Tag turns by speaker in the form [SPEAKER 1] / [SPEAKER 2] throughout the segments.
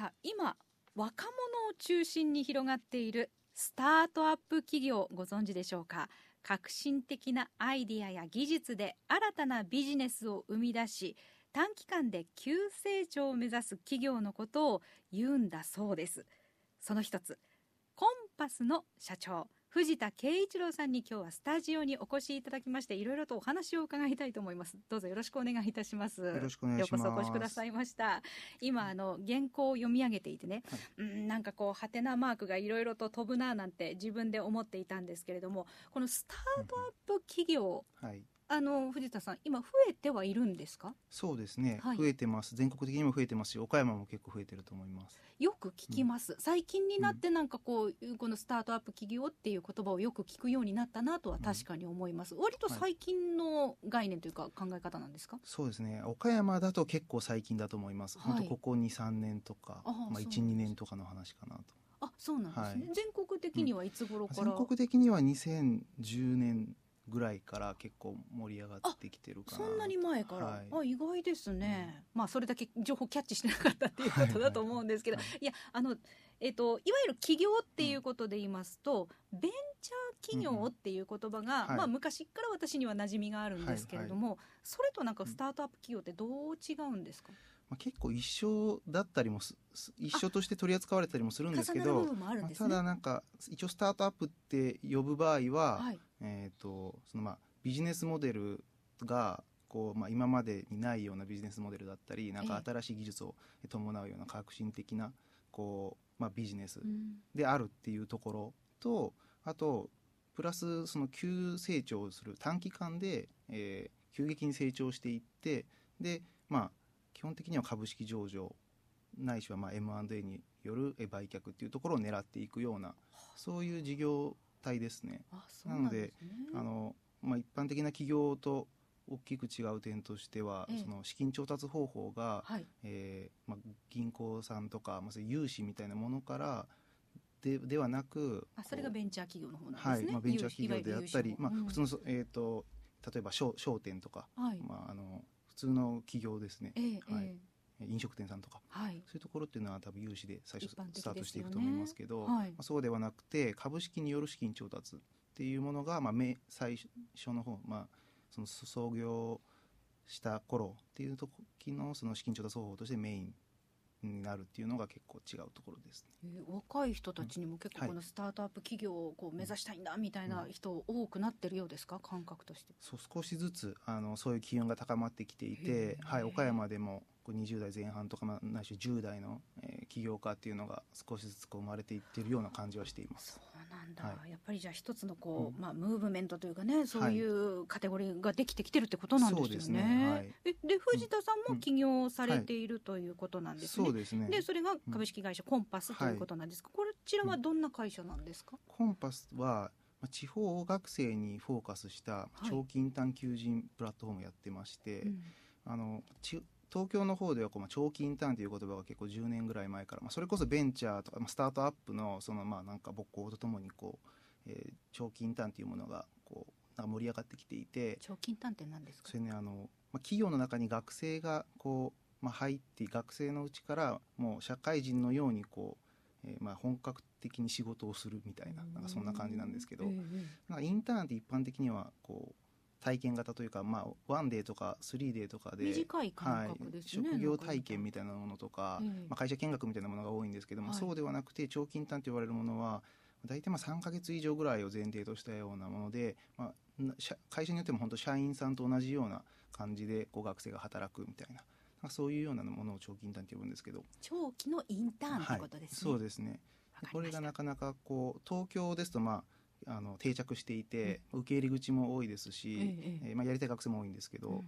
[SPEAKER 1] さあ今若者を中心に広がっているスタートアップ企業ご存知でしょうか？革新的なアイディアや技術で新たなビジネスを生み出し短期間で急成長を目指す企業のことを言うんだそうです。その一つパスの社長藤田圭一郎さんに今日はスタジオにお越しいただきましていろいろとお話を伺いたいと思います。どうぞよろしくお願いいたします。
[SPEAKER 2] よろしくお願いします。
[SPEAKER 1] ようこそお越しくださいました。今あの原稿を読み上げていてね、はい、うんなんかこうハテナマークがいろいろと飛ぶななんて自分で思っていたんですけれどもこのスタートアップ企業、はいあの藤田さん今増えてはいるんですか？
[SPEAKER 2] そうですね、はい、増えてます。全国的にも増えてますし岡山も結構増えてると思います。
[SPEAKER 1] よく聞きます、うん、最近になってなんかこう、うん、このスタートアップ企業っていう言葉をよく聞くようになったなとは確かに思います、うん、割と最近の概念というか考え方なんですか、はい、
[SPEAKER 2] そうですね。岡山だと結構最近だと思います、はい、本当ここ23年とかまあ12年とかの話かなと。
[SPEAKER 1] あそうなんですね、はい、全国的にはいつ頃から、
[SPEAKER 2] 全国的には2010年ぐらいから結構盛り上がってきてるか
[SPEAKER 1] な。そんなに前から、はい、あ意外ですね、うん、まあそれだけ情報キャッチしてなかったっていうことだと思うんですけど、はいはい、い。やあのえっ、ー、といわゆる起業っていうことで言いますと、うん、ベンチャー企業っていう言葉が、うん、まあ昔から私には馴染みがあるんですけれども、はいはい、それとなんかスタートアップ企業ってどう違うんですか、
[SPEAKER 2] まあ、結構一緒だったりも一緒として取り扱われたりもするんですけど、ね。まあ、ただなんか一応スタートアップって呼ぶ場合は、はい、えっ、ー、とそのまあビジネスモデルがこう、まあ、今までにないようなビジネスモデルだったりなんか新しい技術を伴うような革新的なこう、まあ、ビジネスであるっていうところと、あとプラスその急成長する短期間で、えー、急激に成長していってで、まあ、基本的には株式上場ないしはまあ M&A による売却っていうところを狙っていくようなそういう事業体ですね。なのであのまあ、一般的な企業と大きく違う点としては、ええ、その資金調達方法が、はい、えー、まあ、銀行さんとか、まあ、融資みたいなものからでではなく
[SPEAKER 1] あそれがベンチャー企業の方なんですね、はい。
[SPEAKER 2] まあ、ベンチャー企業であったり、まあ、普通の、えーと、例えば商商店とか、はい、まあ、あの普通の企業ですね、えはい、飲食店さんとか、はい、そういうところっていうのは多分融資で最初スタートしていくと思いますけど、はい、まあ、そうではなくて株式による資金調達っていうものが、まあ、最初の方、まあ、その創業した頃っていう時のその資金調達方法としてメインになるっていうのが結構違うところです、
[SPEAKER 1] ね、えー、若い人たちにも結構このスタートアップ企業をこう目指したいんだみたいな人多くなってるようですか？感覚として。
[SPEAKER 2] そう少しずつあのそういう機運が高まってきていて、はい、岡山でも20代前半とか、まあ、ないし10代の、えー、起業家っていうのが少しずつこう生まれていってるような感じはしています
[SPEAKER 1] なんだ、はい、やっぱりじゃあ一つのこう、うん、まあ、ムーブメントというかねそういうカテゴリーができてきてるってことなんですよね。ね。はい、えで藤田さんも起業されている、うん、ということなんですね。そうですね。でそれが株式会社コンパスということなんですか、こちらはどんな会社なんですか、
[SPEAKER 2] コンパスは地方学生にフォーカスした長期インターン求人プラットフォームやってまして、あのち東京の方ではこう、まあ、長期インターンという言葉が結構10年ぐらい前から、まあ、それこそベンチャーとか、まあ、スタートアップのそのまあなんか勃興とともにこう、えー、長期インターンというものがこうなんか盛り上がってきていて
[SPEAKER 1] 長期インターンって何ですか？
[SPEAKER 2] それねあの、まあ、企業の中に学生がこう、まあ、入って学生のうちからもう社会人のようにこう、えー、まあ本格的に仕事をするみたいななんかそんな感じなんですけど、なんかインターンって一般的にはこう体験型というか、まあ、ワンデーとかスリーデーとかで
[SPEAKER 1] 短い間隔ですね、
[SPEAKER 2] はい、職業体験みたいなものとか、まあ、会社見学みたいなものが多いんですけども、はい、そうではなくて長期インターンと言われるものは大体まあ3か月以上ぐらいを前提としたようなもので、まあ、会社によっても本当社員さんと同じような感じでこう学生が働くみたいな。そういうようなものを長期インターンと呼ぶんですけど。
[SPEAKER 1] 長期のインターンってことです
[SPEAKER 2] ね、はい、そうですね。これがなかなかこう東京ですとまああの定着していて、うん、受け入れ口も多いですし、えええー、まあ、やりたい学生も多いんですけど、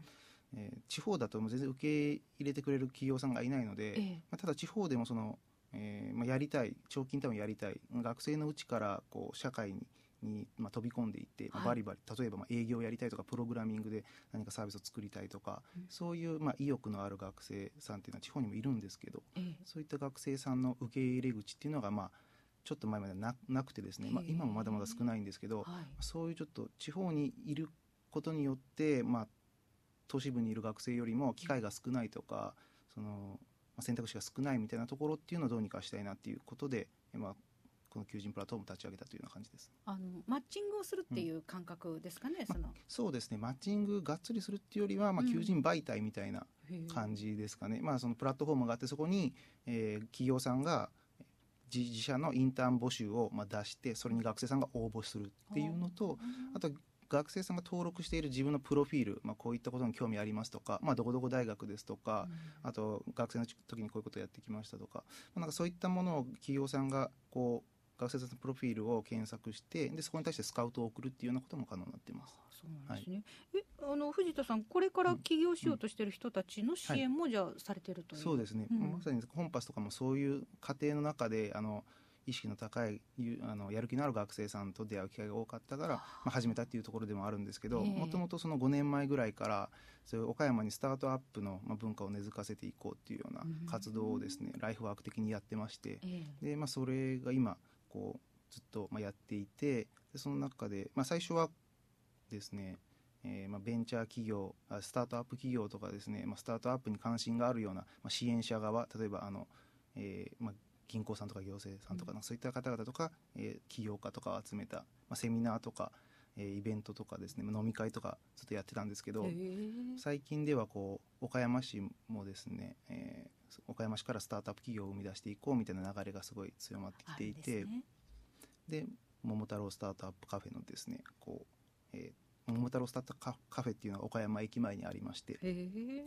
[SPEAKER 2] うん、えー、地方だと全然受け入れてくれる企業さんがいないので、まあ、ただ地方でもその、えーまあ、やりたい長期インターンをやりたい学生のうちからこう社会にに、まあ、飛び込んでいって、まあ、バリバリ、例えばまあ営業をやりたいとかプログラミングで何かサービスを作りたいとか、うん、そういうまあ意欲のある学生さんっていうのは地方にもいるんですけど、ええ、そういった学生さんの受け入れ口っていうのがまあちょっと前までななくてですね、まあ、今もまだまだ少ないんですけど、はい、そういうちょっと地方にいることによって、まあ、都市部にいる学生よりも機会が少ないとかその選択肢が少ないみたいなところっていうのをどうにかしたいなっていうことで、まあ、この求人プラットフォーム立ち上げたというような感じです。
[SPEAKER 1] あのマッチングをするっていう感覚ですかね、うん、その。
[SPEAKER 2] そうですね。マッチングがっつりするっていうよりは、まあ、求人媒体みたいな感じですかね、うん、まあ、そのプラットフォームがあってそこに、えー、企業さんが自社のインターン募集をまあ出してそれに学生さんが応募するっていうのとあと学生さんが登録している自分のプロフィール、まあ、こういったことに興味ありますとか、まあ、どこどこ大学ですとか、うん、あと学生の時にこういうことをやってきましたとか,、まあ、なんかそういったものを企業さんがこう学生さんのプロフィールを検索してでそこに対してスカウトを送るっていうようなことも可能になっています。
[SPEAKER 1] そうなんですね、はい、えあの藤田さんこれから起業しようとしている人たちの支援も、じゃあされてるという、
[SPEAKER 2] そうですね、うん、まさにコンパスとかもそういう過程の中であの意識の高いあのやる気のある学生さんと出会う機会が多かったから、まあ、始めたっていうところでもあるんですけどもともとその5年前ぐらいからそういう岡山にスタートアップの、まあ、文化を根付かせていこうっていうような活動をですね、ライフワーク的にやってまして、でまあ、それが今こうずっとまあやっていてでその中で、まあ、最初はですねえーまあ、ベンチャー企業スタートアップ企業とかですね、まあ、スタートアップに関心があるような、まあ、支援者側例えばあの、えーまあ、銀行さんとか行政さんとか、そういった方々とか、えー、起業家とかを集めた、まあ、セミナーとか、えー、イベントとかですね飲み会とかずっとやってたんですけど最近ではこう岡山市もですね、えー、岡山市からスタートアップ企業を生み出していこうみたいな流れがすごい強まってきていてで、ね、桃太郎スタートアップカフェのですねこう、えー、桃太郎スタートアップカフェっていうのが岡山駅前にありまして、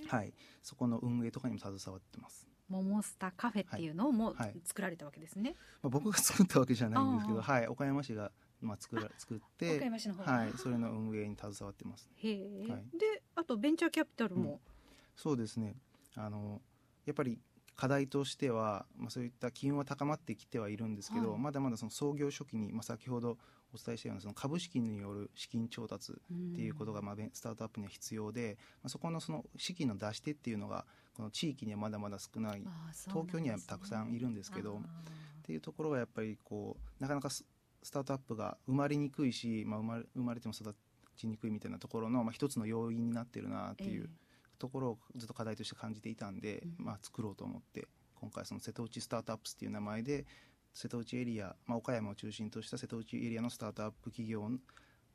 [SPEAKER 2] はい、そこの運営とかにも携わってます。
[SPEAKER 1] 桃スタカフェっていうのをも作られたわけですね、はい、
[SPEAKER 2] まあ、僕が作ったわけじゃないんですけど、はい、岡山市がまあ作ら作って岡山市の方はい、それの運営に携わってます。
[SPEAKER 1] へえ、はい、であとベンチャーキャピタルも、うん、
[SPEAKER 2] そうですね。あのやっぱり課題としては、まあ、そういった機運は高まってきてはいるんですけど、はい、まだまだその創業初期に、まあ、先ほどお伝えしたようなその株式による資金調達っていうことがまあスタートアップには必要で、まあ、そこのその資金の出し手っていうのがこの地域にはまだまだ少ない、ね、東京にはたくさんいるんですけどっていうところがやっぱりこうなかなかスタートアップが生まれにくいし、まあ、生まれ生まれても育ちにくいみたいなところの、まあ、一つの要因になってるなっていうところをずっと課題として感じていたんで、まあ、作ろうと思って今回その瀬戸内スタートアップスっていう名前で瀬戸内エリア、まあ、岡山を中心とした瀬戸内エリアのスタートアップ企業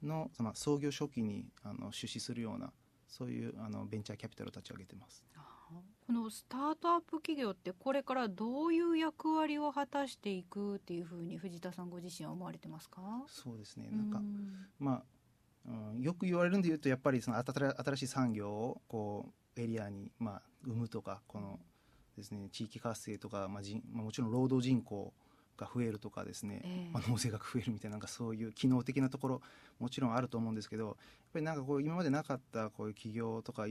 [SPEAKER 2] のその創業初期にあの出資するようなそういうあのベンチャーキャピタルを立ち上げてます。
[SPEAKER 1] このスタートアップ企業ってこれからどういう役割を果たしていくっていうふうに藤田さんご自身は思われてますか？
[SPEAKER 2] そうですね。なんか、ん。まあ、うん、よく言われるんで言うとやっぱりその新しい産業をこうエリアに、まあ、生むとかこのですね地域活性とか、まあじまあ、もちろん労働人口が増えるとかですね、えー、まあ、納税額増えるみたいななんかそういう機能的なところもちろんあると思うんですけどやっぱりなんかこう今までなかったこういう企業とか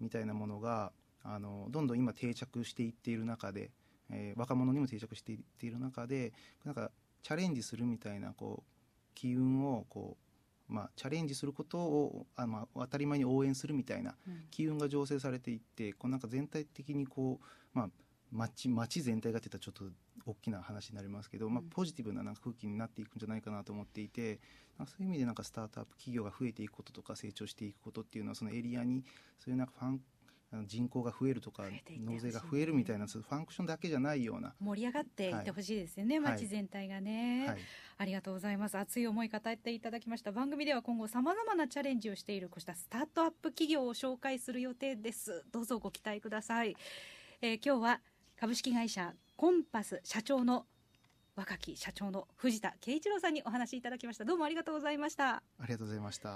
[SPEAKER 2] みたいなものがあのどんどん今定着していっている中で、えー、若者にも定着していっている中でなんかチャレンジするみたいなこう機運をこう、まあ、チャレンジすることをあ、まあ、当たり前に応援するみたいな機運が醸成されていって、こうなんか全体的にこう、まあ、街街全体がって言ったらちょっと大きな話になりますけど、まあ、ポジティブななんか空気になっていくんじゃないかなと思っていてそういう意味でなんかスタートアップ企業が増えていくこととか成長していくことっていうのはそのエリアにそういうなんかファン人口が増えるとか納税が増えるみたいなファンクションだけじゃないような。
[SPEAKER 1] 盛り上がっていってほしいですよね、はい、街全体がね、はい、ありがとうございます。熱い思い語っていただきました。番組では今後さまざまなチャレンジをしているこうしたスタートアップ企業を紹介する予定です。どうぞご期待ください、えー、今日は株式会社コンパス社長の若き社長の藤田圭一郎さんにお話しいただきました。どうもありがとうございました。
[SPEAKER 2] ありがとうございました